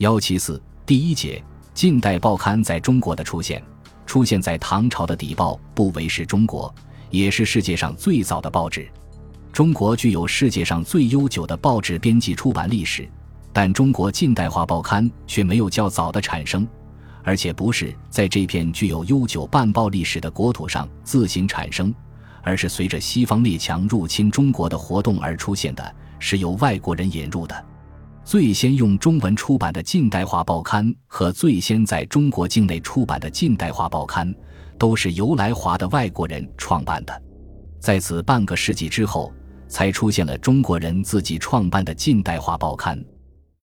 幺七四第一节，近代报刊在中国的出现，出现在唐朝的邸报不为是中国，也是世界上最早的报纸。中国具有世界上最悠久的报纸编辑出版历史，但中国近代化报刊却没有较早的产生，而且不是在这片具有悠久半报历史的国土上自行产生，而是随着西方列强入侵中国的活动而出现的，是由外国人引入的。最先用中文出版的近代化报刊和最先在中国境内出版的近代化报刊，都是由来华的外国人创办的。在此半个世纪之后，才出现了中国人自己创办的近代化报刊。